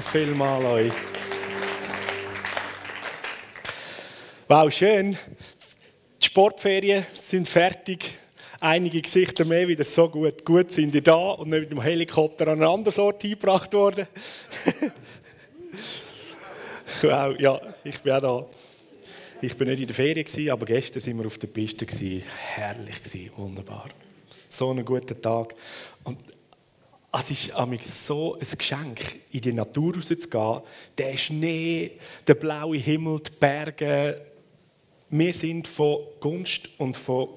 Vielmal euch. Wow, schön. Die Sportferien sind fertig. Einige Gesichter mehr wieder so gut. Gut sind die da und nicht mit dem Helikopter an einen anderen Ort eingebracht worden. wow, ja, ich bin auch da. Ich bin nicht in der Ferien, aber gestern sind wir auf der Piste. Herrlich, wunderbar. So einen guten Tag. Und es ist so ein Geschenk, in die Natur rauszugehen. Der Schnee, der blaue Himmel, die Berge. Wir sind von Gunst und von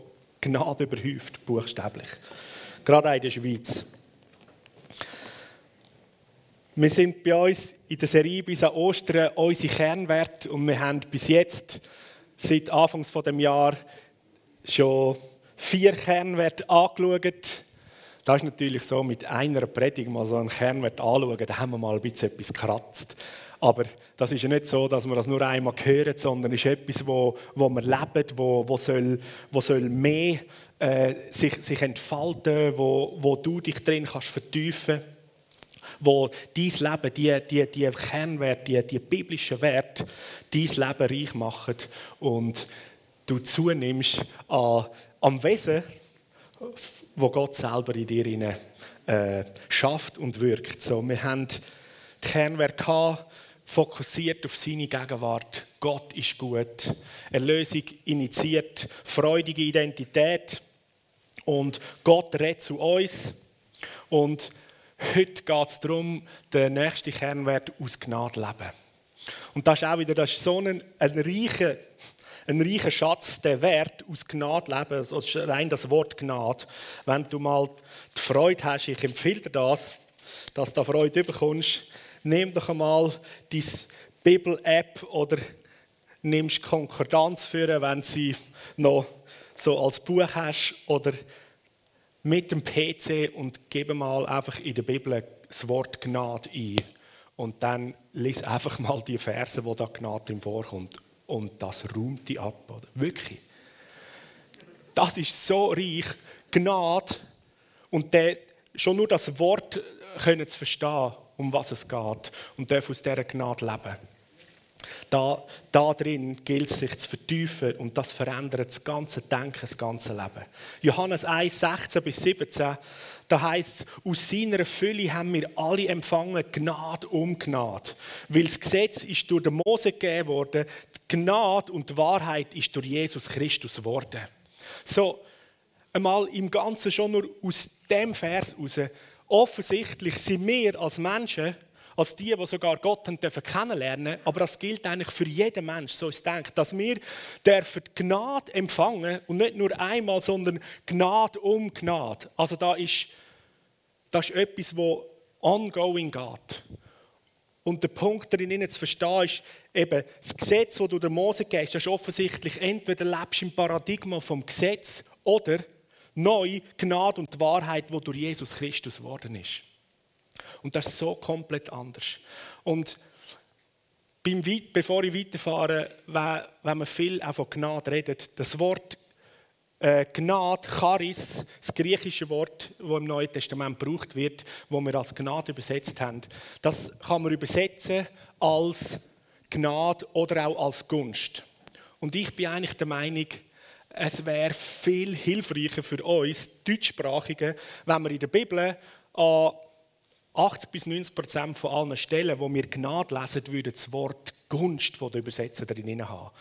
Gnade überhäuft, buchstäblich. Gerade auch in der Schweiz. Wir sind bei uns in der Serie bis an Ostern unsere Kernwerte und wir haben bis jetzt, seit Anfangs des Jahres, schon vier Kernwerte angeschaut das ist natürlich so, mit einer Predigt mal so einen Kernwert anschauen, da haben wir mal ein bisschen etwas gekratzt. Aber das ist ja nicht so, dass wir das nur einmal hören, sondern es ist etwas, wo, wo wir leben, wo, wo, soll, wo soll mehr äh, sich, sich entfalten, wo, wo du dich drin kannst vertiefen wo dein Leben, die, die, die Kernwerte, die, die biblischen Werte, dein Leben reich machen und du zunimmst an, am Wesen wo Gott selber in dir äh, schafft und wirkt. So, wir haben die Kernwerke fokussiert auf seine Gegenwart. Gott ist gut. Erlösung initiiert freudige Identität. Und Gott redet zu uns. Und heute geht es darum, den nächsten Kernwert aus Gnade leben. Und das ist auch wieder das ist so ein, ein reicher ein reicher Schatz, der Wert aus Gnade leben, also rein das Wort Gnade. Wenn du mal die Freude hast, ich empfehle dir das, dass du Freude bekommst, nimm doch einmal deine Bibel-App oder nimmst Konkordanz für, wenn sie noch so als Buch hast oder mit dem PC und gib mal einfach in der Bibel das Wort Gnade ein. Und dann lies einfach mal die Verse, wo da Gnade drin vorkommt und das räumt die ab. Oder? Wirklich. Das ist so reich. Gnade und der, schon nur das Wort können zu verstehen, um was es geht und dürfen aus dieser Gnade leben. Da, da drin gilt es sich zu vertiefen und das verändert das ganze Denken, das ganze Leben. Johannes 1, 16 bis 17, da heißt es, aus seiner Fülle haben wir alle empfangen, Gnade um Gnade. Weil das Gesetz ist durch den Mose gegeben worden, die Gnade und die Wahrheit ist durch Jesus Christus geworden. So, einmal im Ganzen schon nur aus dem Vers heraus, offensichtlich sind wir als Menschen als die, die sogar Gott dürfen kennenlernen Aber das gilt eigentlich für jeden Mensch, so ist denkt, dass wir dürfen Gnade empfangen und nicht nur einmal, sondern Gnade um Gnade. Also da ist, das ist etwas, wo ongoing geht. Und der Punkt darin zu verstehen ist, eben das Gesetz, das du der Mose gehst, das ist offensichtlich, entweder lebst du im Paradigma vom Gesetz oder neu Gnade und die Wahrheit, die durch Jesus Christus geworden ist. Und das ist so komplett anders. Und beim, bevor ich weiterfahre, wenn man viel auch von Gnade redet, das Wort äh, Gnade, Charis, das griechische Wort, das im Neuen Testament gebraucht wird, wo wir als Gnade übersetzt haben, das kann man übersetzen als Gnade oder auch als Gunst. Und ich bin eigentlich der Meinung, es wäre viel hilfreicher für uns Deutschsprachige, wenn wir in der Bibel an 80 bis 90 Prozent von allen Stellen, wo wir Gnade lesen, würden das Wort Gunst von der Übersetzer drin haben.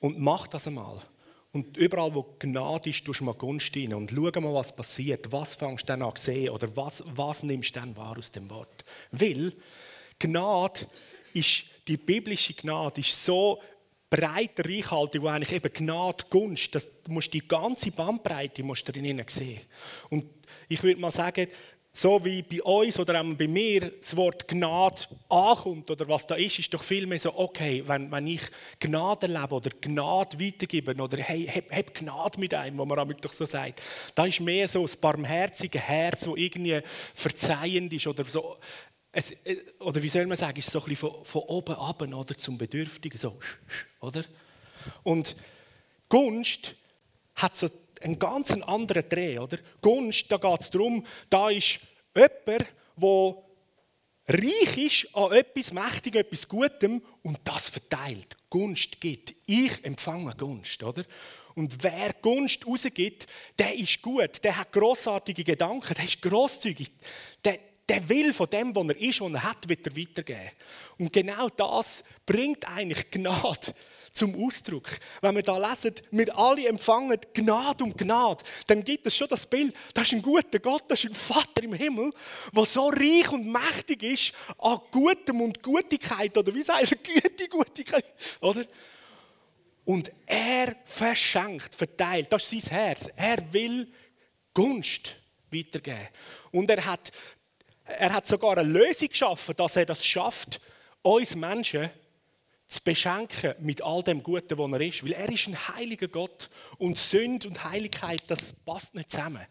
Und mach das einmal. Und überall, wo Gnade ist, tust du mal Gunst rein und schau mal, was passiert. Was fängst du dann an zu sehen oder was, was nimmst du dann wahr aus dem Wort? Weil Gnade ist, die biblische Gnade ist so breit reichhaltig, wo eigentlich eben Gnade, Gunst, das, musst die ganze Bandbreite musst du drin sehen. Und ich würde mal sagen, so wie bei uns oder auch bei mir das Wort Gnade ankommt oder was da ist, ist doch vielmehr so, okay, wenn, wenn ich Gnade lebe oder Gnade weitergebe oder hey, hab, hab Gnade mit einem, wo man damit doch so sagt, da ist mehr so das barmherzige Herz, wo irgendwie verzeihend ist oder so, es, oder wie soll man sagen, ist so ein bisschen von, von oben ab oder zum Bedürftigen, so, oder? Und Gunst hat so einen ganz anderen Dreh. Oder? Gunst, da geht es darum, da ist jemand, der reich ist an etwas Mächtigem, etwas Gutem und das verteilt, Gunst gibt. Ich empfange Gunst, oder? Und wer Gunst rausgibt, der ist gut, der hat großartige Gedanken, der ist großzügig, der, der will von dem, was er ist, was er hat, wieder weitergeben. Und genau das bringt eigentlich Gnade zum Ausdruck. Wenn wir da lesen, wir alle empfangen Gnade um Gnade, dann gibt es schon das Bild, das ist ein guter Gott, das ist ein Vater im Himmel, der so reich und mächtig ist an Gutem und Gutigkeit, oder wie sagt er, Güte, Gutigkeit, oder? Und er verschenkt, verteilt, das ist sein Herz. Er will Gunst weitergeben. Und er hat, er hat sogar eine Lösung geschaffen, dass er das schafft, uns Menschen zu beschenken mit all dem Guten, was er ist. Weil er ist ein heiliger Gott und Sünde und Heiligkeit, das passt nicht zusammen.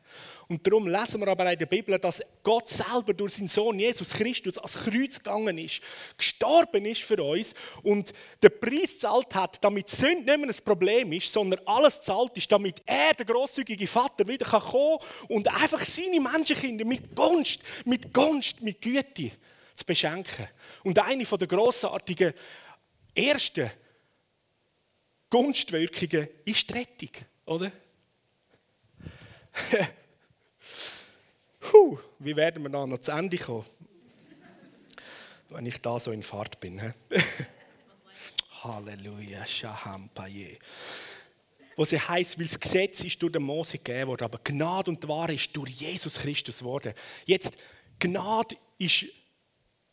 Und darum lesen wir aber in der Bibel, dass Gott selber durch seinen Sohn Jesus Christus als Kreuz gegangen ist, gestorben ist für uns und den Preis zahlt hat, damit Sünde nicht mehr ein Problem ist, sondern alles zahlt ist, damit er, der großzügige Vater, wieder kommen kann und einfach seine Menschenkinder mit Gunst, mit Gunst, mit Güte zu beschenken. Und eine der grossartigen ersten Gunstwirkungen ist die Rettung, oder? Puh, wie werden wir da noch zu Ende kommen? Wenn ich da so in Fahrt bin. Halleluja, Shaham Paye. Wo sie heißt, weil das Gesetz ist durch den Mose gegeben worden, aber Gnade und Wahrheit ist durch Jesus Christus geworden. Jetzt, Gnade ist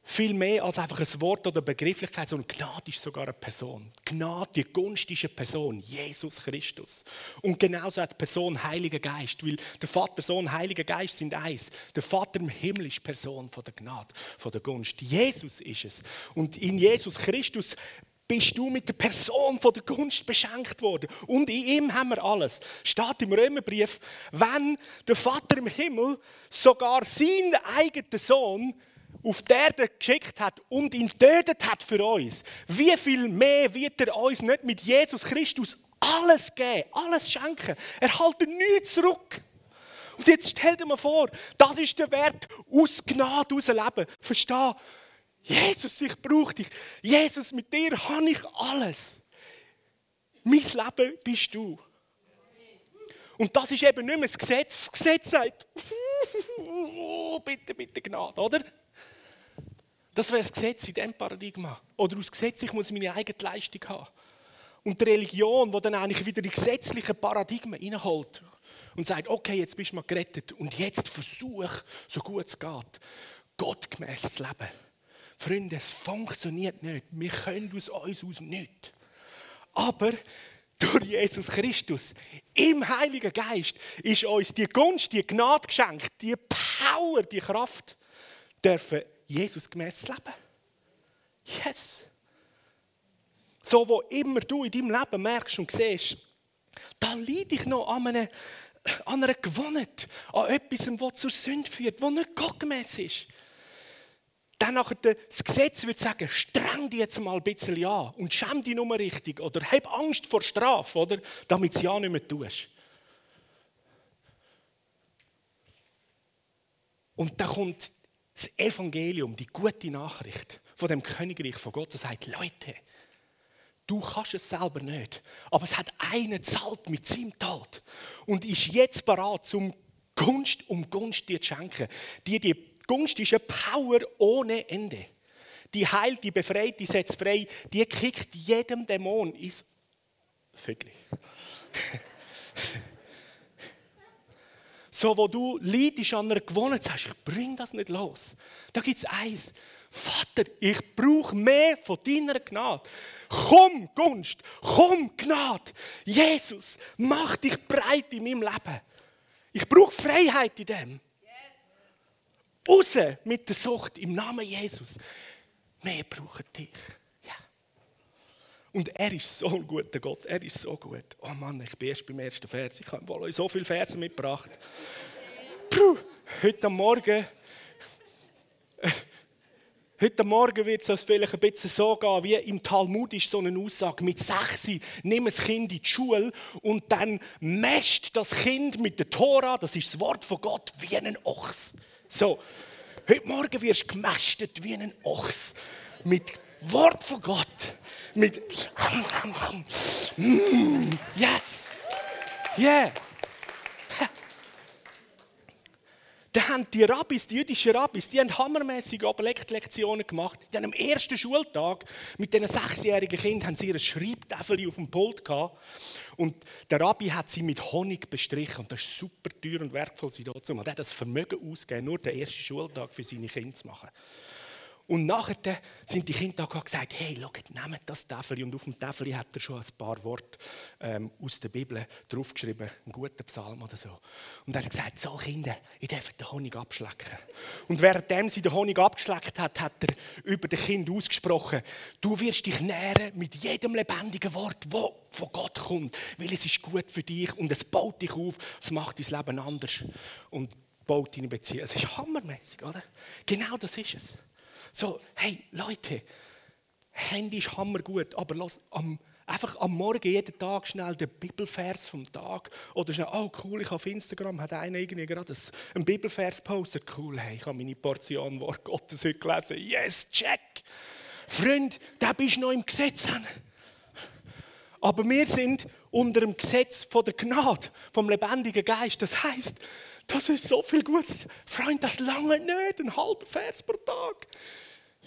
viel mehr als einfach ein Wort oder Begrifflichkeit, sondern Gnade ist sogar eine Person. Gnade, die Gunst ist eine Person, Jesus Christus. Und genauso hat die Person Heiliger Geist, weil der Vater, Sohn, Heiliger Geist sind eins. Der Vater im Himmel ist Person von der Gnade, von der Gunst. Jesus ist es. Und in Jesus Christus bist du mit der Person von der Gunst beschenkt worden. Und in ihm haben wir alles. Steht im Römerbrief, wenn der Vater im Himmel sogar seinen eigenen Sohn auf die Erde geschickt hat und ihn tötet hat für uns, wie viel mehr wird er uns nicht mit Jesus Christus alles geben, alles schenken? Er hält nichts zurück. Und jetzt stell dir mal vor, das ist der Wert, aus Gnade rausleben. Versteh? Jesus, ich brauche dich. Jesus, mit dir habe ich alles. Mein Leben bist du. Und das ist eben nicht mehr das Gesetz. Das Gesetz sagt, oh, bitte, bitte Gnade, oder? Das wäre das Gesetz in diesem Paradigma. Oder aus Gesetz, ich muss meine eigene Leistung haben. Und die Religion, die dann eigentlich wieder die gesetzlichen Paradigmen reinholt und sagt, okay, jetzt bist du mal gerettet und jetzt versuch, so gut es geht, gottgemäß zu leben. Freunde, es funktioniert nicht. Wir können aus uns aus nicht. Aber durch Jesus Christus, im Heiligen Geist, ist uns die Gunst, die Gnade geschenkt, die Power, die Kraft, dürfen Jesus gemäß leben. Yes. So, wo immer du in deinem Leben merkst und siehst, da leide ich noch an, einem, an einer Gewohnheit, an etwas, was zur Sünde führt, was nicht gottgemäß ist. Dann nachher das Gesetz wird sagen, streng dich jetzt mal ein bisschen an und schäm dich nur richtig oder hab Angst vor Strafe, oder? damit du es ja nicht mehr tust. Und dann kommt das Evangelium, die gute Nachricht von dem Königreich von Gott, das sagt, Leute, du kannst es selber nicht, aber es hat einen zahlt mit seinem Tod und ist jetzt bereit, zum Gunst um Gunst dir zu schenken. Die, die Gunst ist eine Power ohne Ende. Die heilt, die befreit, die setzt frei, die kickt jedem Dämon ins Viertel. So, wo du leidest an einer Gewohnheit, sagst, ich bring das nicht los. Da gibt es eins. Vater, ich brauche mehr von deiner Gnade. Komm, Gunst, komm, Gnade. Jesus, mach dich breit in meinem Leben. Ich brauche Freiheit in dem. Raus mit der Sucht im Namen Jesus. Wir brauchen dich. Und er ist so ein guter Gott, er ist so gut. Oh Mann, ich bin erst beim ersten Vers. Ich habe euch so viele Verse mitgebracht. Puh, heute Morgen, heute Morgen wird es vielleicht ein bisschen so gehen, wie im Talmud ist so eine Aussage, mit sechs nimm das Kind in die Schule und dann mescht das Kind mit der Tora, das ist das Wort von Gott, wie ein Ochs. So, Heute Morgen wirst du gemästet wie ein Ochs. Mit Wort von Gott. Mit mm, Yes! Yeah! Da haben die Rabbis, die jüdischen Rabbis, die haben hammermäßige Lektionen gemacht. Die haben am ersten Schultag mit diesen sechsjährigen Kindern haben sie ihre Schreibtafel auf dem Pult gehabt. Und der Rabbi hat sie mit Honig bestrichen. Und das ist super teuer und wertvoll sie dazu. Und er hat das Vermögen ausgegeben, nur den ersten Schultag für seine Kinder zu machen. Und nachher sind die Kinder da gesagt, hey, schaut, nehmt das Tafel. Und auf dem Tafel hat er schon ein paar Worte ähm, aus der Bibel draufgeschrieben, einen guten Psalm oder so. Und er hat gesagt, so Kinder, ich darf den Honig abschlecken. Und währenddem sie den Honig abgeschleckt hat, hat er über den Kind ausgesprochen, du wirst dich nähren mit jedem lebendigen Wort, das von Gott kommt, weil es ist gut für dich und es baut dich auf, es macht dein Leben anders und baut deine Beziehung. Es ist hammermäßig, oder? Genau das ist es. So, hey Leute, Handy ist hammergut, aber lass am, einfach am Morgen jeden Tag schnell den Bibelvers vom Tag oder schnell, oh cool, ich auf Instagram hat einer irgendwie gerade einen Bibelvers postet, cool, hey, ich habe meine Portion Wort Gottes heute gelesen, yes, check. Freund, da bist du noch im Gesetz. Aber wir sind unter dem Gesetz von der Gnade, vom lebendigen Geist. Das heißt, das ist so viel Gutes. Freund, das lange nicht, ein halber Vers pro Tag.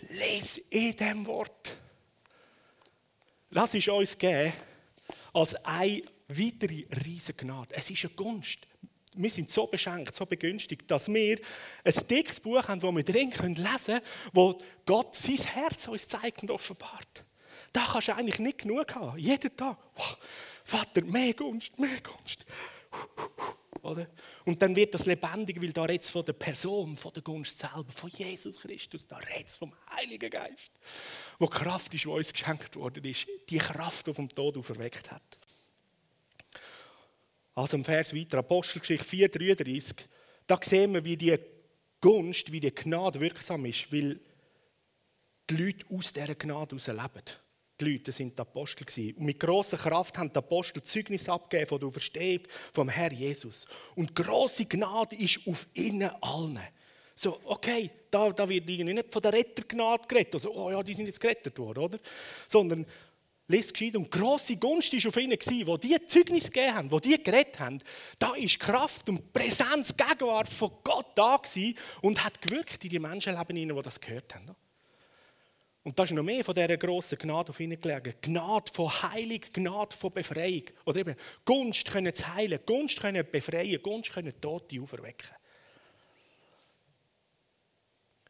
Les in dem Wort. Lass es uns geben als eine weitere Riesengnade. Es ist eine Gunst. Wir sind so beschenkt, so begünstigt, dass wir ein dickes Buch haben, das wir drin lesen können, wo Gott sein Herz uns zeigt und offenbart. Da kannst du eigentlich nicht genug haben. Jeden Tag. Wow, Vater, mehr Gunst, mehr Gunst. Oder? Und dann wird das lebendig, weil da redet von der Person, von der Gunst selber, von Jesus Christus, da redet vom Heiligen Geist, wo Kraft ist, die uns geschenkt worden ist, die Kraft, die vom Tod auferweckt hat. Also im Vers weiter, Apostelgeschichte 4,33, da sehen wir, wie die Gunst, wie die Gnade wirksam ist, weil die Leute aus dieser Gnade heraus leben die Leute sind die Apostel gewesen. Und mit grosser Kraft haben die Apostel Zeugnis abgegeben von der Auferstehung vom Herr Jesus. Und große Gnade ist auf ihnen allen. So, okay, da, da wird irgendwie nicht von der Rettergnade geredet. Also, oh ja, die sind jetzt gerettet worden, oder? Sondern, lest gescheit, und grosse Gunst war auf ihnen, gewesen, wo die Zeugnis gegeben haben, wo die geredet haben. Da ist Kraft und Präsenz, Gegenwart von Gott da gewesen und hat gewirkt in die Menschenleben, die das gehört haben. Und da ist noch mehr von dieser grossen Gnade auf ihnen gelegen. Gnade von Heilung, Gnade von Befreiung. Oder eben Gunst können zu heilen, Gunst können befreien, Gunst können Tote auferwecken.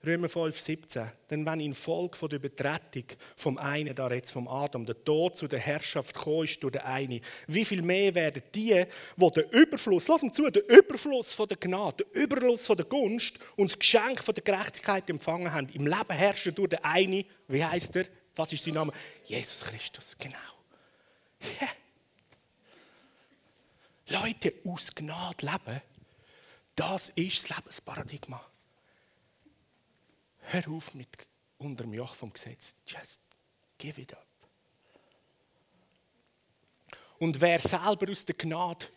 Römer 5, 17. Denn wenn infolge von der Übertretung vom einen, da jetzt vom Adam, der Tod zu der Herrschaft gekommen ist durch den einen, wie viel mehr werden die, die den Überfluss, uns zu, den Überfluss von der Gnade, den Überfluss von der Gunst und das Geschenk von der Gerechtigkeit empfangen haben, im Leben herrschen durch den einen, wie heißt er? Was ist sein Name? Jesus Christus, genau. Yeah. Leute, aus Gnade leben, das ist das Lebensparadigma. Hör auf mit unter dem Joch vom Gesetz. Just give it up. Und wer selber aus der Gnade,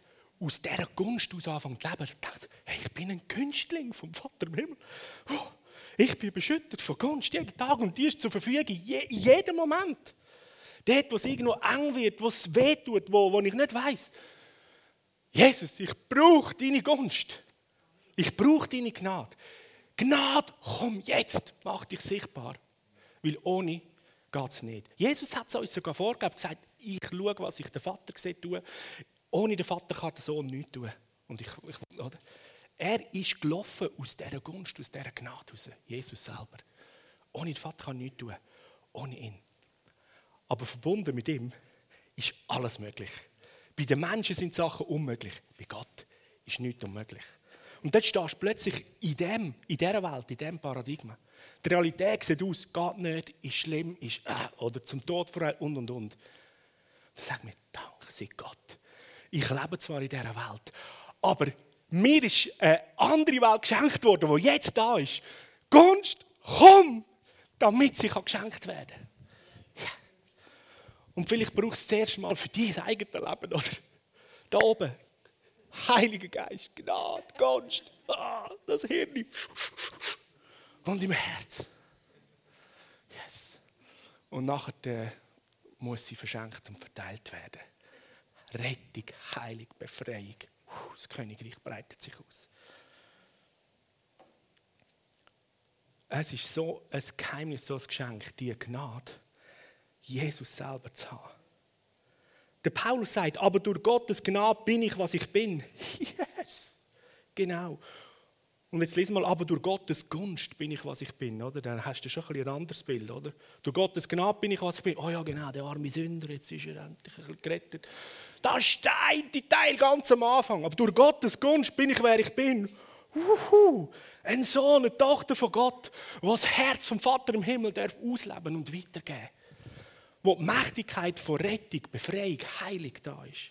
aus dieser Gunst aus anfängt zu leben, denkt, hey, ich bin ein Günstling vom Vater im Himmel. Oh, ich bin beschüttet von Gunst jeden Tag und die ist zur Verfügung in jedem Moment. Dort, wo es irgendwo eng wird, wo es weh tut, wo, wo ich nicht weiß. Jesus, ich brauche deine Gunst. Ich brauche deine Gnade. Gnade, komm jetzt, mach dich sichtbar. Weil ohne geht es nicht. Jesus hat es uns sogar vorgegeben, gesagt, ich schaue, was ich der Vater sehe, tue. Ohne den Vater kann der Sohn nichts tun. Und ich, ich, oder? Er ist gelaufen aus dieser Gunst, aus dieser Gnade raus. Jesus selber. Ohne den Vater kann nichts tun. Ohne ihn. Aber verbunden mit ihm ist alles möglich. Bei den Menschen sind Sachen unmöglich. Bei Gott ist nichts unmöglich. Und dann stehst du plötzlich in, dem, in dieser Welt, in diesem Paradigma. Die Realität sieht aus, geht nicht, ist schlimm, ist äh, oder zum Tod verurteilt und und und. Dann sag mir, danke sei Gott. Ich lebe zwar in dieser Welt, aber mir ist eine andere Welt geschenkt worden, die jetzt da ist. Gunst, komm, damit sie geschenkt werden kann. Ja. Und vielleicht brauchst du es zuerst mal für dein eigenes Leben, oder? Da oben, Heiliger Geist, Gnade, Gunst, ah, das Hirn. und im Herz. Yes. Und nachher äh, muss sie verschenkt und verteilt werden. Rettung, Heilung, Befreiung. Das Königreich breitet sich aus. Es ist so ein Geheimnis, so ein Geschenk, die Gnade, Jesus selber zu haben. Der Paulus sagt, aber durch Gottes Gnade bin ich, was ich bin. Yes, genau. Und jetzt lesen wir mal, aber durch Gottes Gunst bin ich, was ich bin, oder? Dann hast du schon ein, ein anderes Bild, oder? Durch Gottes Gnade bin ich, was ich bin. Oh ja, genau, der arme Sünder, jetzt ist er endlich ein bisschen gerettet. Das ist der eine Teil ganz am Anfang. Aber durch Gottes Gunst bin ich, wer ich bin. Uhu, ein Sohn, eine Tochter von Gott, das Herz vom Vater im Himmel darf ausleben und weitergeben. Wo die Mächtigkeit von Rettung, Befreiung, Heilung da ist.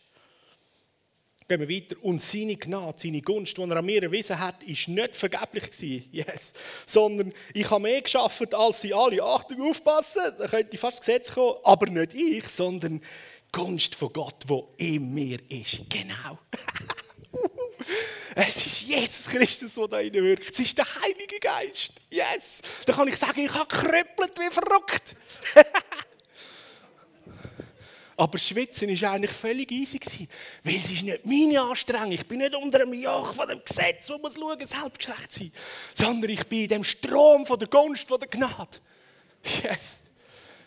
Gehen wir weiter. Und seine Gnade, seine Gunst, die er an mir erwiesen hat, ist nicht vergeblich gewesen. Yes. Sondern ich habe mehr geschafft, als sie alle. Achtung, aufpassen, da könnte fast Gesetz kommen. Aber nicht ich, sondern Gunst von Gott, die in mir ist. Genau. Es ist Jesus Christus, der da wirkt. Es ist der Heilige Geist. Yes. Da kann ich sagen, ich habe gekrüppelt wie verrückt. Aber Schwitzen war eigentlich völlig easy, weil es ist nicht meine Anstrengung. Ich bin nicht unter einem Joch von dem Gesetz, wo man schauen, selbstgerecht sein, sondern ich bin in dem Strom von der Gunst, von der Gnade. Yes.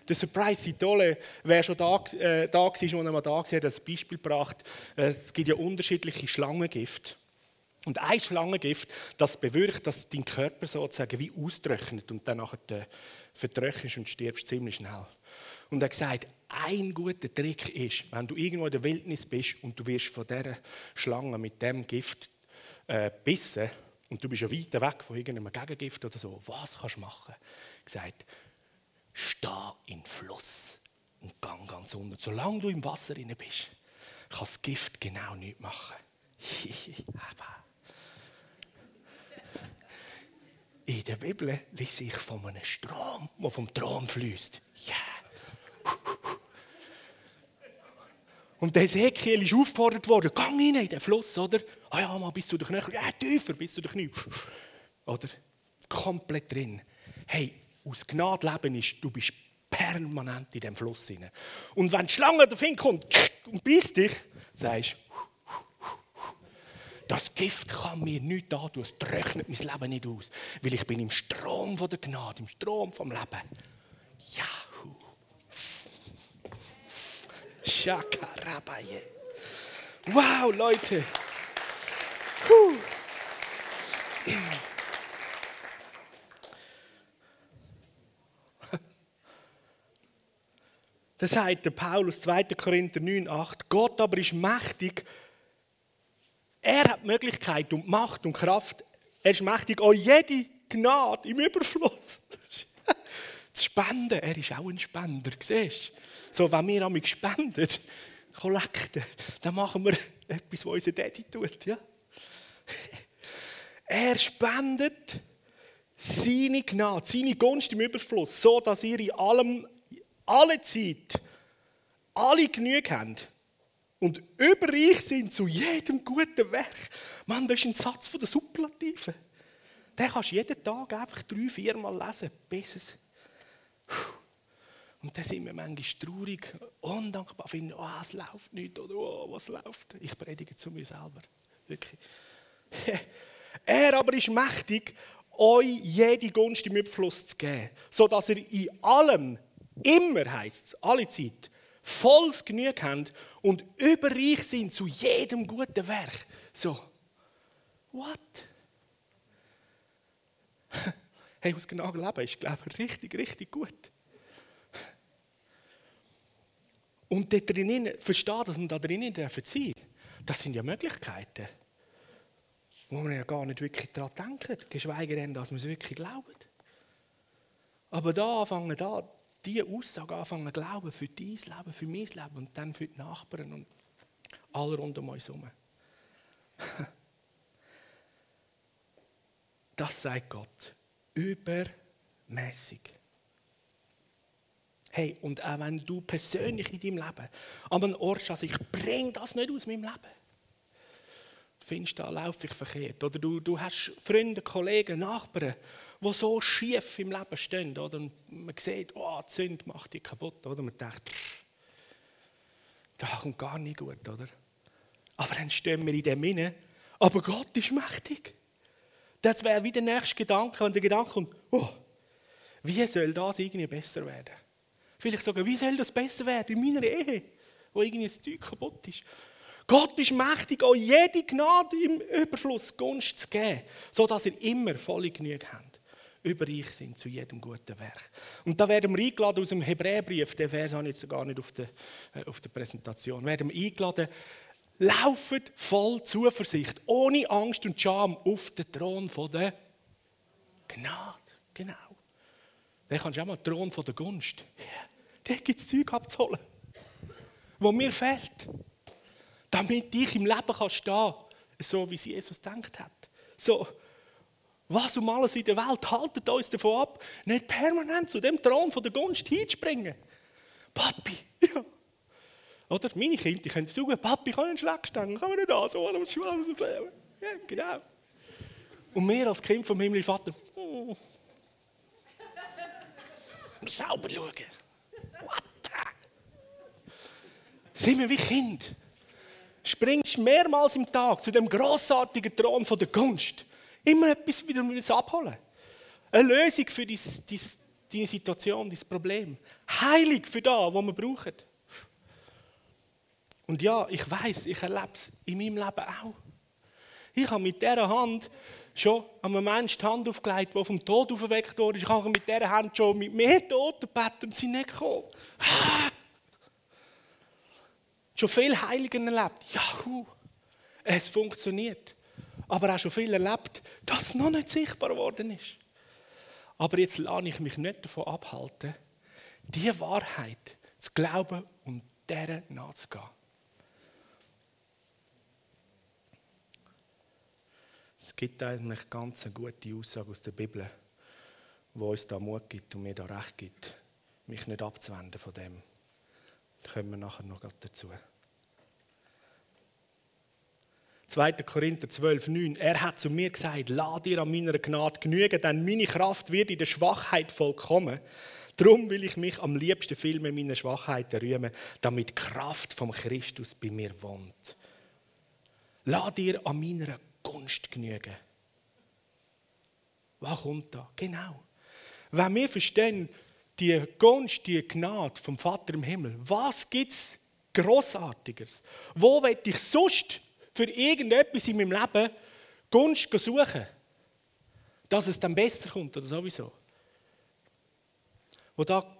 Der Surprise Idole, wer schon da, äh, da war, als er mal da war, hat das Beispiel gebracht. Es gibt ja unterschiedliche Schlangengift. Und ein Schlangengift, das bewirkt, dass dein Körper sozusagen wie austrocknet und dann nachher äh, vertrocknest und stirbst ziemlich schnell. Und er hat gesagt, ein guter Trick ist, wenn du irgendwo in der Wildnis bist und du wirst von dieser Schlange mit dem Gift äh, bissen und du bist ja weit weg von irgendeinem Gegengift oder so, was kannst du machen? Er hat gesagt, steh in den Fluss und gang ganz unten. Solange du im Wasser drin bist, kann das Gift genau nichts machen. In der Bibel lese ich von einem Strom, der vom Thron fließt. Yeah. Und der Ezekiel ist aufgefordert worden, gang rein in den Fluss, oder? Ah ja, mal bis zu den Knöcheln, ja, tiefer, bis zu den Knien. Oder? Komplett drin. Hey, aus Gnade leben ist, du bist permanent in dem Fluss drin. Und wenn die Schlange da kommt und beißt dich, sagst das Gift kann mir nichts antun, es trocknet mein Leben nicht aus, weil ich bin im Strom von der Gnade, im Strom vom Leben. Shakarabaye. Wow, Leute! Puh. Das sagt der Paulus 2. Korinther 9, 8. Gott aber ist mächtig, er hat Möglichkeit und Macht und Kraft. Er ist mächtig, auch jede Gnade im Überfluss zu spenden. Er ist auch ein Spender, siehst? So, wenn wir einmal spenden, Kollekte, dann machen wir etwas, was unser Daddy tut. Ja? Er spendet seine Gnade, seine Gunst im Überfluss, so dass ihr in allem, alle Zeit, alle Genüge habt und überreich sind zu jedem guten Werk. Mann, das ist ein Satz von der Superlative. Den kannst du jeden Tag einfach drei, vier Mal lesen, bis es. Und dann sind wir manchmal traurig, undankbar, finden, oh, es läuft nicht oder oh, was läuft. Ich predige zu mir selber. Wirklich. Er aber ist mächtig, euch jede Gunst im Überfluss zu geben, sodass ihr in allem, immer heisst es, alle Zeit, volles Genüge haben und überreich sind zu jedem guten Werk. So, what? Hey, aus genau Leben ist, glaube ich, richtig, richtig gut. Und da drinnen, versteht, dass man da drinnen dürfen sein das sind ja Möglichkeiten, wo man ja gar nicht wirklich daran denkt, geschweige denn, dass man es wirklich glaubt. Aber da anfangen, da diese Aussage anfangen zu glauben für dein Leben, für mein Leben und dann für die Nachbarn und alle rund um uns herum. Das sagt Gott. Übermäßig. Hey, und auch wenn du persönlich in deinem Leben an einem Ort stehst, ich bringe das nicht aus meinem Leben. Du findest, da laufe ich verkehrt. Oder du, du hast Freunde, Kollegen, Nachbarn, die so schief im Leben stehen. Oder? Und man sieht, oh, die Sünde macht die kaputt. Oder? Man denkt, das kommt gar nicht gut. Oder? Aber dann stehen wir in dem Inne. Aber Gott ist mächtig. Das wäre wie der nächste Gedanke, wenn der Gedanke kommt, oh, wie soll das irgendwie besser werden? Vielleicht sogar, wie soll das besser werden in meiner Ehe, wo irgendwie das Zeug kaputt ist? Gott ist mächtig, auch jede Gnade im Überfluss Gunst zu geben, sodass ihr immer volle Genüge habt. Überreich sind zu jedem guten Werk. Und da werden wir eingeladen aus dem Hebräerbrief, den Vers habe ich jetzt gar nicht auf der, äh, auf der Präsentation, werden wir eingeladen, laufet voll Zuversicht, ohne Angst und Scham auf den Thron von der Gnade. Genau. Dann kannst du auch mal den Thron von der Gunst. Yeah. Da gibt es Zeug abzuholen, wo mir fehlt damit ich im Leben kann stehen so wie es Jesus gedacht hat. So, was um alles in der Welt haltet uns davon ab, nicht permanent zu dem Thron von der Gunst hinzuspringen. Papi, ja. Oder meine Kinder können sagen, Papi, kann ich einen Schlag stellen, kann man nicht da so, ja, genau. Und wir als Kind vom Himmel Vater, oh. sauber schauen. What the? Sind wir wie Kind? springst mehrmals im Tag zu dem großartigen Thron von der Gunst. Immer etwas wieder abholen. Eine Lösung für dein, dein, deine Situation, dein Problem. Heilig für das, was wir brauchen. Und ja, ich weiß, ich erlebe es in meinem Leben auch. Ich habe mit dieser Hand schon einem Menschen die Hand aufgelegt, der vom Tod aufgeweckt wurde. Ich habe mit dieser Hand schon mit mehr Toten beten und sie nicht gekommen. Ah! Schon viel Heiligen erlebt. Juhu, es funktioniert. Aber auch schon viel erlebt, dass es noch nicht sichtbar geworden ist. Aber jetzt lasse ich mich nicht davon abhalten, die Wahrheit zu glauben und deren nachzugehen. Es gibt eigentlich ganz eine gute Aussage aus der Bibel, wo uns da Mut gibt und mir da Recht gibt, mich nicht abzuwenden von dem. Da kommen wir nachher noch dazu. 2. Korinther 12, 9. Er hat zu mir gesagt, lass dir an meiner Gnade genügen, denn meine Kraft wird in der Schwachheit vollkommen. Darum will ich mich am liebsten viel in meiner Schwachheit rühmen, damit die Kraft vom Christus bei mir wohnt. Lass dir an meiner Gunst genügen. Was kommt da? Genau. Wenn wir verstehen, die Gunst, die Gnade vom Vater im Himmel, was gibt es Grossartiges? Wo will ich sonst für irgendetwas in meinem Leben Gunst suchen, dass es dann besser kommt oder sowieso? Wo da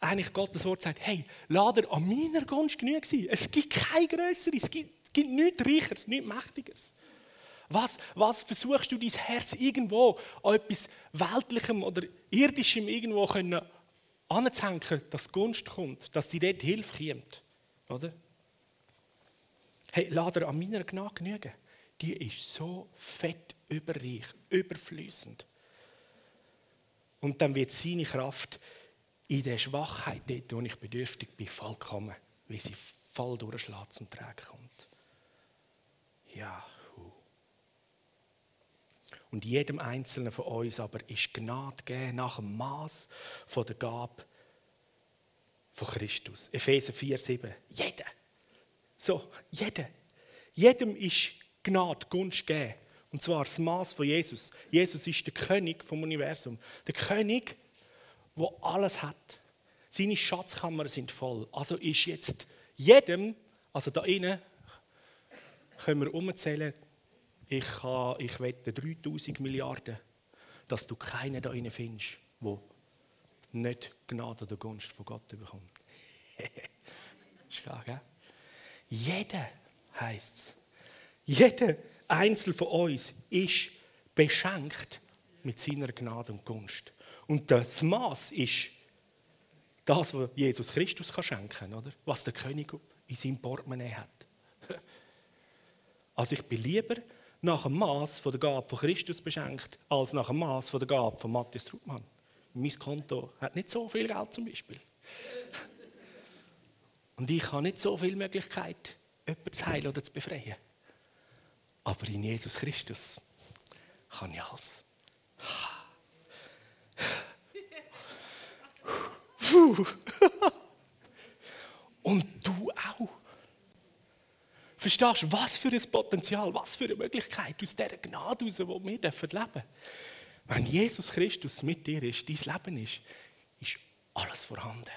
eigentlich Gottes Wort sagt, hey, lade dir an meiner Gunst genug sein. Es gibt kein Größeres, es gibt, es gibt nichts Reicheres, nichts Mächtigeres. Was, was versuchst du dein Herz irgendwo an etwas Weltlichem oder Irdischem irgendwo können anzuhängen, dass Gunst kommt, dass dir dort Hilfe kommt? Oder? Hey, dir an meiner Gnade genügen. Die ist so fett überreich, überfließend. Und dann wird seine Kraft in der Schwachheit, dort, wo ich bedürftig bin, vollkommen, wie sie voll durchschlägt zum Tragen kommt. Ja. Und jedem Einzelnen von uns aber ist Gnade gegeben nach dem Maß der Gabe von Christus. Epheser 4, 7. Jeder. So, jeder. Jedem ist Gnade, Gunst gegeben. Und zwar das Maß von Jesus. Jesus ist der König vom Universum. Der König, der alles hat. Seine Schatzkammern sind voll. Also ist jetzt jedem, also da innen, können wir umzählen, ich, ich wette 3000 Milliarden, dass du keinen da innen findest, der nicht Gnade oder Gunst von Gott bekommt. ist klar, gell? Jeder heißt es. Jeder Einzel von uns ist beschenkt mit seiner Gnade und Gunst. Und das Maß ist das, was Jesus Christus kann schenken kann, was der König in seinem Portemonnaie hat. Also ich bin lieber nach dem Maß der Gabe von Christus beschenkt, als nach dem Maß der Gabe von Matthias Trubmann. Mein Konto hat nicht so viel Geld zum Beispiel. Und ich habe nicht so viel Möglichkeit, jemanden zu heilen oder zu befreien. Aber in Jesus Christus kann ich alles. Puh. Verstehst du, was für ein Potenzial, was für eine Möglichkeit aus dieser Gnade heraus, die wir leben dürfen. Wenn Jesus Christus mit dir ist, dein Leben ist, ist alles vorhanden.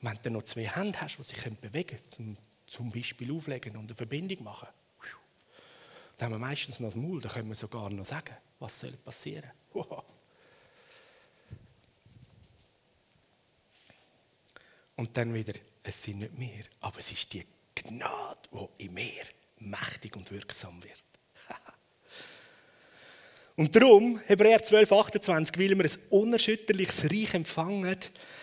Wenn du noch zwei Hände hast, die sich bewegen können, zum Beispiel auflegen und eine Verbindung machen, dann haben wir meistens noch das Maul, dann können wir sogar noch sagen, was soll passieren. Wow. Und dann wieder, es sind nicht mehr, aber es ist die Gnade, die in mir mächtig und wirksam wird. und darum, Hebräer 12, 28, weil wir ein unerschütterliches Reich empfangen,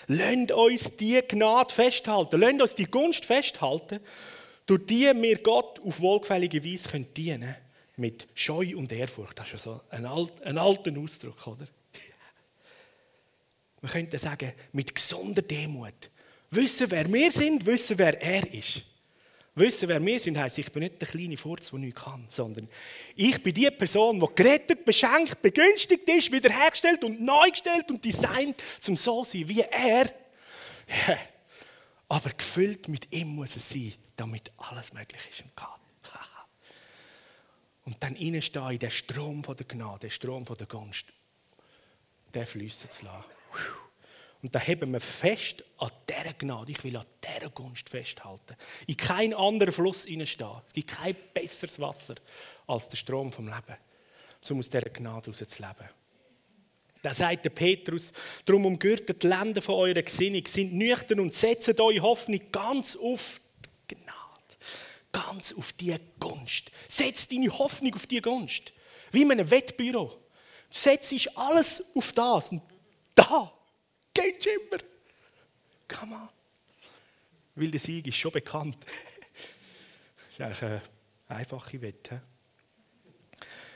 lasst uns die Gnade festhalten, lasst uns die Gunst festhalten, durch die wir Gott auf wohlgefällige Weise dienen können, mit Scheu und Ehrfurcht. Das ist ja so ein, alt, ein alter Ausdruck, oder? Man könnte sagen, mit gesunder Demut. Wissen, wer wir sind, wissen, wer er ist. Wissen, wer wir sind, heisst, ich bin nicht der kleine Furz, der nichts kann, sondern ich bin die Person, die gerettet, beschenkt, begünstigt ist, wiederhergestellt und neu gestellt und designt, zum so sein wie er. Ja. Aber gefüllt mit ihm muss es sein, damit alles möglich ist und geht. Und dann reinstehen in den Strom der Gnade, den Strom der Gunst, den fließen zu lassen. Und da heben wir fest an dieser Gnade. Ich will an dieser Gunst festhalten. In keinen anderen Fluss hineinstehen. Es gibt kein besseres Wasser als der Strom vom Leben, um aus dieser Gnade heraus zu leben. Da sagt der Petrus, darum umgürtet die Länder von eurer Gesinnung, sind nüchtern und setzt eure Hoffnung ganz auf die Gnade. Ganz auf die Gunst. Setzt deine Hoffnung auf die Gunst. Wie in einem Wettbüro. Setzt alles auf das. Und da Geht immer. Come on. Weil der Sieg ist schon bekannt. das ist eigentlich eine einfache Wette.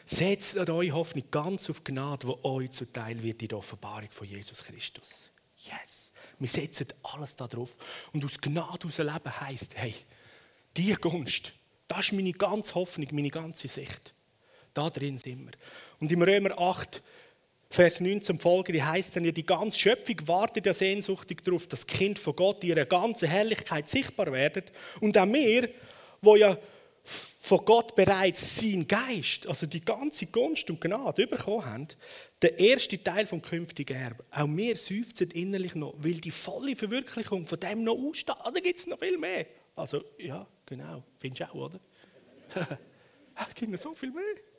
Setzt eure Hoffnung ganz auf Gnade, die euch zuteil wird in der Offenbarung von Jesus Christus. Yes. Wir setzen alles darauf. Und aus Gnade aus Leben heisst, hey, die Gunst, das ist meine ganze Hoffnung, meine ganze Sicht. Da drin sind wir. Und im Römer 8, Vers 19 folgende heißt dann ja, die ganze Schöpfung wartet ja sehnsüchtig darauf, dass Kind von Gott in ihrer ganzen Herrlichkeit sichtbar werden. Und auch wir, wo ja von Gott bereits sein Geist, also die ganze Gunst und Gnade bekommen haben, der erste Teil vom künftigen Erbe. Auch wir seufzen innerlich noch, weil die volle Verwirklichung von dem noch aussteht. Ah, da gibt es noch viel mehr. Also, ja, genau. Findest du auch, oder? es gibt noch so viel mehr.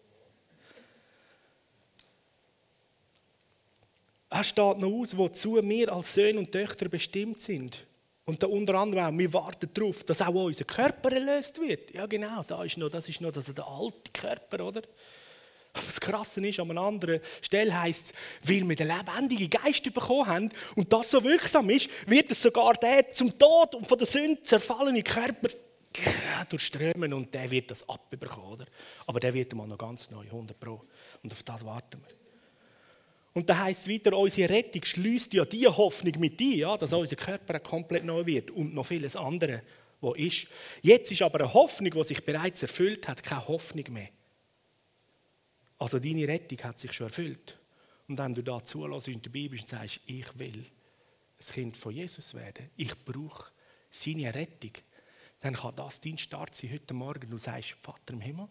Es steht noch aus, wozu wir als Söhne und Töchter bestimmt sind. Und da unter anderem auch, wir warten darauf, dass auch unser Körper erlöst wird. Ja genau, da ist noch, das ist noch das der alte Körper, oder? Aber das Krasse ist, an einer anderen Stelle heisst es, weil wir den lebendigen Geist bekommen haben und das so wirksam ist, wird es sogar der zum Tod und von der Sünde zerfallene Körper durchströmen und der wird das abbekommen, oder? Aber der wird mal noch ganz neu, 100 Pro. Und auf das warten wir. Und da heißt es weiter, unsere Rettung schließt ja die Hoffnung mit dir, ja, dass unser Körper komplett neu wird und noch vieles andere, wo ist. Jetzt ist aber eine Hoffnung, die sich bereits erfüllt hat, keine Hoffnung mehr. Also deine Rettung hat sich schon erfüllt. Und wenn du da zulässt in der Bibel und sagst, ich will ein Kind von Jesus werden, ich brauche seine Rettung, dann kann das dein Start sein heute Morgen. Du sagst, Vater im Himmel,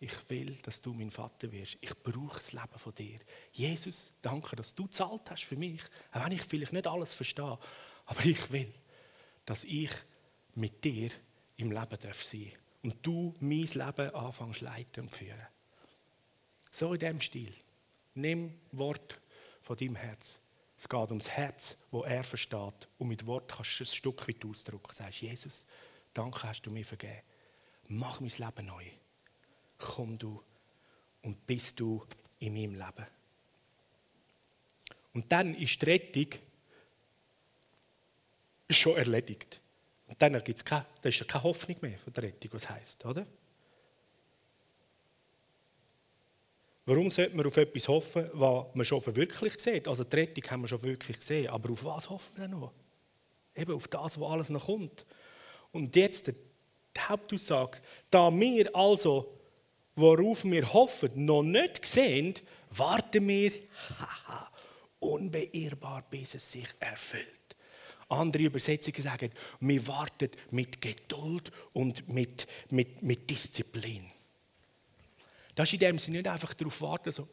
ich will, dass du mein Vater wirst. Ich brauche das Leben von dir. Jesus, danke, dass du zahlt hast für mich. Auch wenn ich vielleicht nicht alles verstehe. Aber ich will, dass ich mit dir im Leben darf sein Und du mein Leben anfängst leiten und führen. So in dem Stil. Nimm Wort von deinem Herz. Es geht ums Herz, wo er versteht. Und mit Wort kannst du ein Stück weit ausdrücken. Sagst, Jesus, danke hast du mir vergeben. Mach mein Leben neu komm du und bist du in meinem Leben. Und dann ist die Rettung schon erledigt. Und dann gibt's keine, da ist ja keine Hoffnung mehr von der Rettung, was heisst, oder? Warum sollte man auf etwas hoffen, was man schon verwirklicht sieht? Also die Rettung haben wir schon wirklich gesehen, aber auf was hoffen wir noch? Eben auf das, was alles noch kommt. Und jetzt die Hauptaussage, da wir also worauf wir hoffen, noch nicht sehen, warten wir haha, unbeirrbar, bis es sich erfüllt. Andere Übersetzungen sagen, wir warten mit Geduld und mit, mit, mit Disziplin. Das ist in dem Sinne nicht einfach darauf warten, so,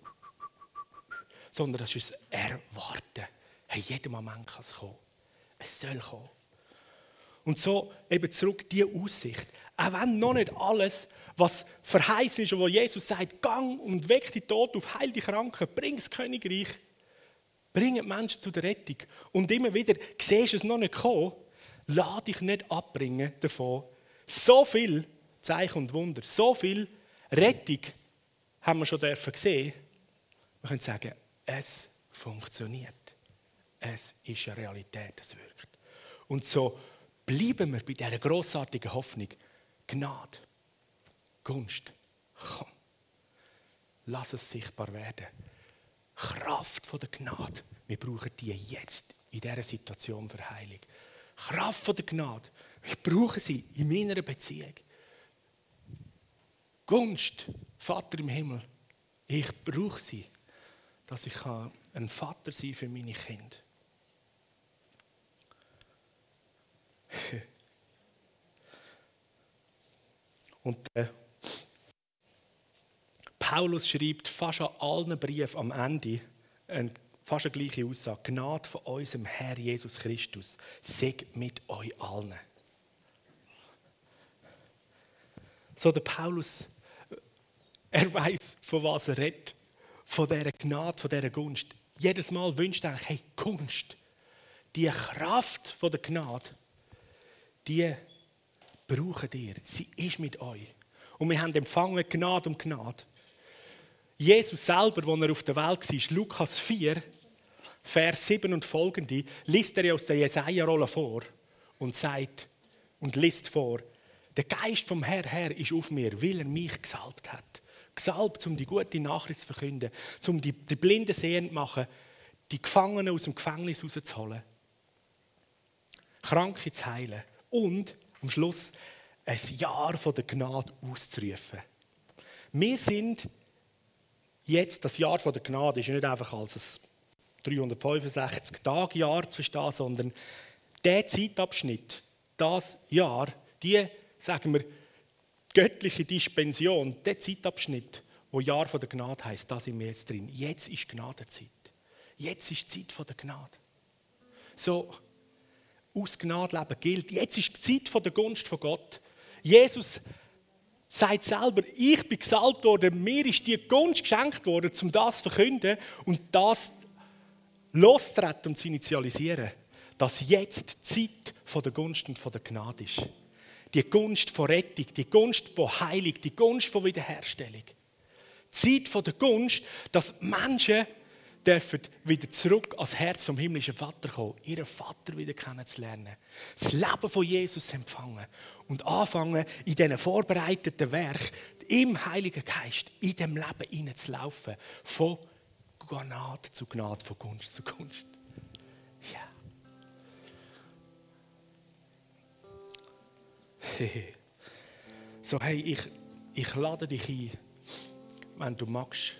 sondern das ist ein Erwarten. Hey, jeden Moment kann es kommen. Es soll kommen. Und so eben zurück diese Aussicht. Auch wenn noch nicht alles, was verheißen ist und wo Jesus sagt, gang und weck die Tod auf, heil die Kranken, bring das Königreich, bring die Menschen zu der Rettung. Und immer wieder siehst du es noch nicht kommen, lass dich nicht abbringen davon. So viel Zeichen und Wunder, so viel Rettung haben wir schon dürfen sehen. Wir können sagen, es funktioniert. Es ist eine Realität, es wirkt. Und so bleiben wir bei dieser großartigen Hoffnung. Gnade, Gunst, komm, lass es sichtbar werden. Kraft von der Gnade, wir brauchen die jetzt in dieser Situation für Heilung. Kraft von der Gnade, ich brauche sie in meiner Beziehung. Gunst, Vater im Himmel, ich brauche sie, dass ich ein Vater sein für meine Kinder. Und äh, Paulus schreibt fast an allen Briefen am Ende eine fast eine gleiche Aussage. Gnade von unserem Herr Jesus Christus sei mit euch allen. So der Paulus, er weiß, von was er redet. Von dieser Gnade, von dieser Gunst. Jedes Mal wünscht er, hey, Gunst, die Kraft von der Gnade, die brauchen ihr. Sie ist mit euch. Und wir haben empfangen Gnade um Gnade. Jesus selber, als er auf der Welt war, Lukas 4, Vers 7 und folgende, liest er aus der Jesaja-Rolle vor und sagt und liest vor, der Geist vom Herr her ist auf mir, weil er mich gesalbt hat. Gesalbt, um die gute Nachricht zu verkünden, um die, die Blinden sehend zu machen, die Gefangenen aus dem Gefängnis rauszuholen, Kranke zu heilen und am Schluss ein Jahr von der Gnade auszurufen. Wir sind jetzt, das Jahr von der Gnade ist nicht einfach als ein 365-Tage-Jahr zu verstehen, sondern der Zeitabschnitt, das Jahr, die, sagen wir, göttliche Dispension, der Zeitabschnitt, wo Jahr von der Gnade heißt, da sind wir jetzt drin. Jetzt ist Gnadenzeit. Jetzt ist die Zeit von der Gnade. So, aus Gnade leben gilt. Jetzt ist die Zeit der Gunst von Gott. Jesus sagt selber, ich bin gesalbt worden, mir ist die Gunst geschenkt worden, um das zu verkünden und das loszutreten und zu initialisieren, dass jetzt die Zeit der Gunst und der Gnade ist. Die Gunst von Rettung, die Gunst von Heilung, die Gunst von Wiederherstellung. Die Zeit der Gunst, dass Menschen dürfen wieder zurück ans Herz vom himmlischen Vater kommen, ihren Vater wieder kennenzulernen, das Leben von Jesus empfangen und anfangen, in diesen vorbereiteten Werk im Heiligen Geist in dem Leben hineinzulaufen, von Gnade zu Gnade, von Gunst zu Gunst. Ja. So, hey, ich, ich lade dich ein, wenn du magst,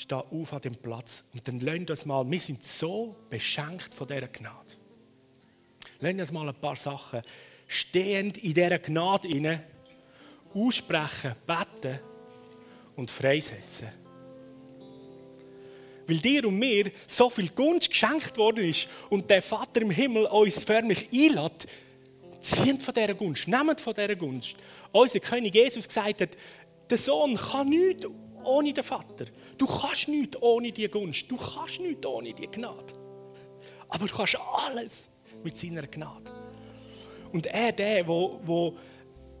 steh auf an dem Platz und dann lernen uns mal, wir sind so beschenkt von dieser Gnade. Lernen uns mal ein paar Sachen stehend in dieser Gnade inne aussprechen, beten und freisetzen. Weil dir und mir so viel Gunst geschenkt worden ist und der Vater im Himmel uns förmlich einlädt, zieht von dieser Gunst, nehmt von dieser Gunst. Unser König Jesus gesagt hat, der Sohn kann nichts ohne den Vater. Du kannst nichts ohne die Gunst. Du kannst nichts ohne die Gnade. Aber du kannst alles mit seiner Gnade. Und er, der, wo, wo,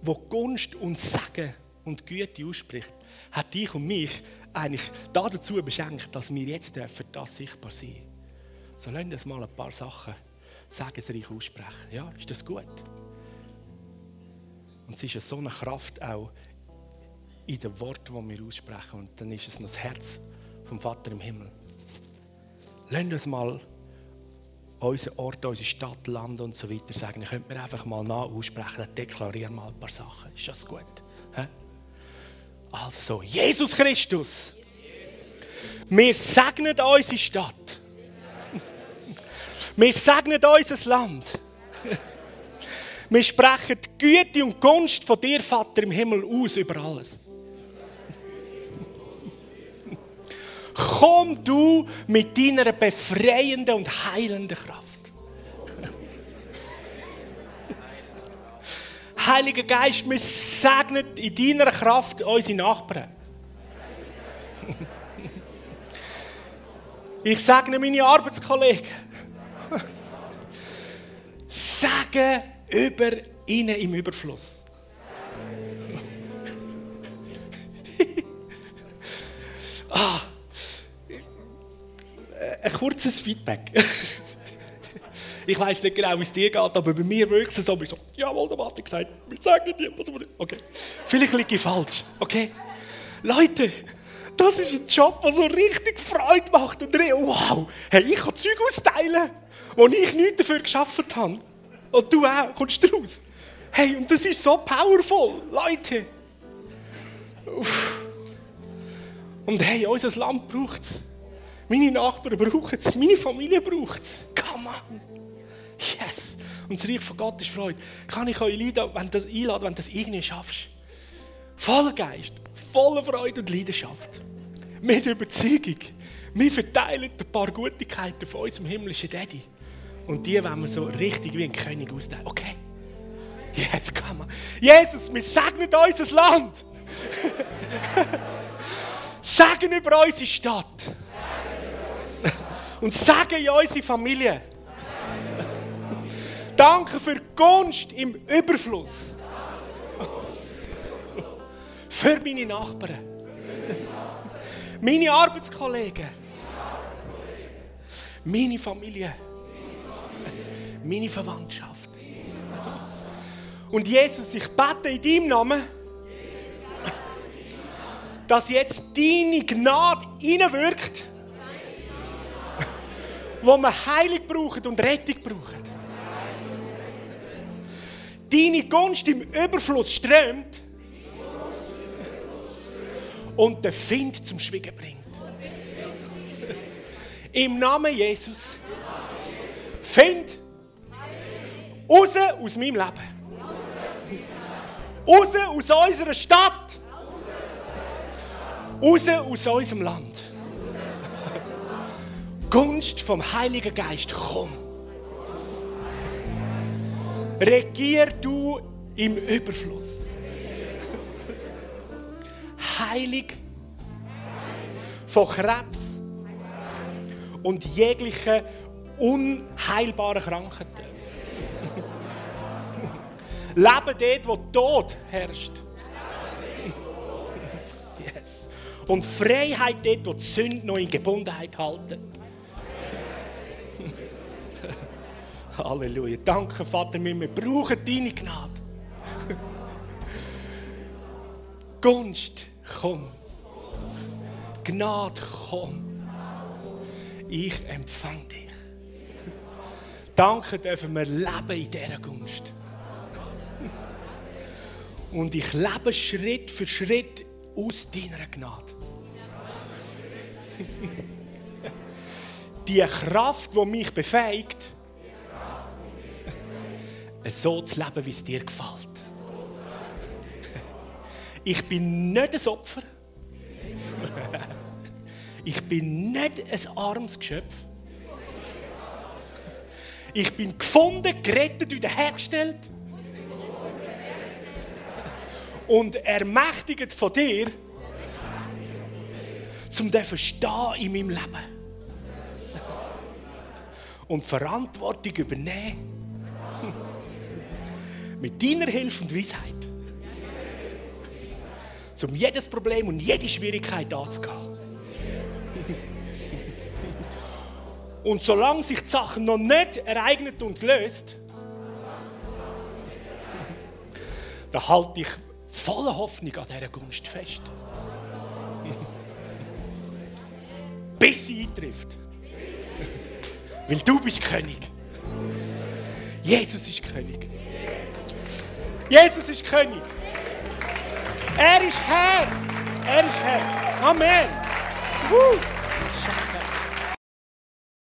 wo Gunst und Segen und Güte ausspricht, hat dich und mich eigentlich dazu beschenkt, dass wir jetzt dürfen das sichtbar sein. So lassen uns mal ein paar Sachen segensreich aussprechen. Ja, ist das gut? Und es ist so eine Kraft auch in den Worten, die wir aussprechen. Und dann ist es noch das Herz vom Vater im Himmel. Lasst uns mal unseren Ort, unsere Stadt, Land und so weiter sagen. Ich könnte mir einfach mal nach aussprechen, deklarieren mal ein paar Sachen. Ist das gut? Also, Jesus Christus, wir segnen unsere Stadt. Wir segnen unser Land. Wir sprechen die Güte und Gunst von dir, Vater im Himmel, aus über alles. Komm du mit deiner befreienden und heilenden Kraft. Heiliger Geist, wir segnen in deiner Kraft unsere Nachbarn. Ich segne meine Arbeitskollegen. Segen über ihnen im Überfluss. ah, ein kurzes Feedback. ich weiß nicht genau, wie es dir geht, aber bei mir wirkt es so, ich so jawohl, der hat gesagt, wir sagen dir, was wir Okay. Vielleicht liege ich falsch, okay? Leute, das ist ein Job, der so richtig Freude macht und wow, hey, ich kann Zeug austeilen, wo ich nichts dafür geschafft habe. Und du auch, kommst du raus. Hey, und das ist so powerful, Leute. Uff. Und hey, unser Land braucht es. Meine Nachbarn brauchen es, meine Familie braucht es. Come on. Yes. Und das Reich von Gott ist Freude. Kann ich euch einladen, wenn du das, einladen, wenn du das irgendwie schaffst? Voller Geist, voller Freude und Leidenschaft. Mit Überzeugung. Wir verteilen ein paar Gutigkeiten von unserem himmlischen Daddy. Und die wollen wir so richtig wie ein König austeilen. Okay? Yes, come on. Jesus, wir segnen unser Land. sagen über unsere Stadt. Und sagen in unsere Familie. Danke für Gunst im Überfluss. Für meine Nachbarn. Meine Arbeitskollegen. Meine Familie. Meine Verwandtschaft. Und Jesus, ich bete in deinem Namen, dass jetzt deine Gnade hineinwirkt, wo wir Heilung brauchen und Rettung brauchen deine Gunst im Überfluss strömt und den Find zum Schwiegen bringt. Im Namen Jesus. Find raus aus meinem Leben. Raus aus unserer Stadt. Raus aus unserem Land. Gunst vom Heiligen Geist, komm. Regier du im Überfluss. Heilig von Krebs und jeglichen unheilbaren Krankheiten. Leben dort, wo Tod herrscht. Yes. Und Freiheit dort, wo die Sünde noch in Gebundenheit halten. Halleluja. Danke, Vater, wir brauchen deine Gnade. Gunst, komm. Gnade, komm. Ich empfange dich. Danke dürfen wir leben in dieser Gunst. Und ich lebe Schritt für Schritt aus deiner Gnade. Die Kraft, die mich befähigt, so zu leben, wie es dir gefällt. Ich bin nicht ein Opfer. Ich bin nicht ein armes Geschöpf. Ich bin gefunden, gerettet, wiederhergestellt. Und ermächtigt von dir, zum zu stehen in meinem Leben. Und Verantwortung übernehmen mit deiner Hilfe und Weisheit, um jedes Problem und jede Schwierigkeit anzugehen. Und solange sich die Sache noch nicht ereignet und löst, da halte ich voller Hoffnung an dieser Gunst fest. Bis sie eintrifft. Weil du bist König. Jesus ist König. Jesus ist König. Er ist Herr. Er ist Herr. Amen. Woo.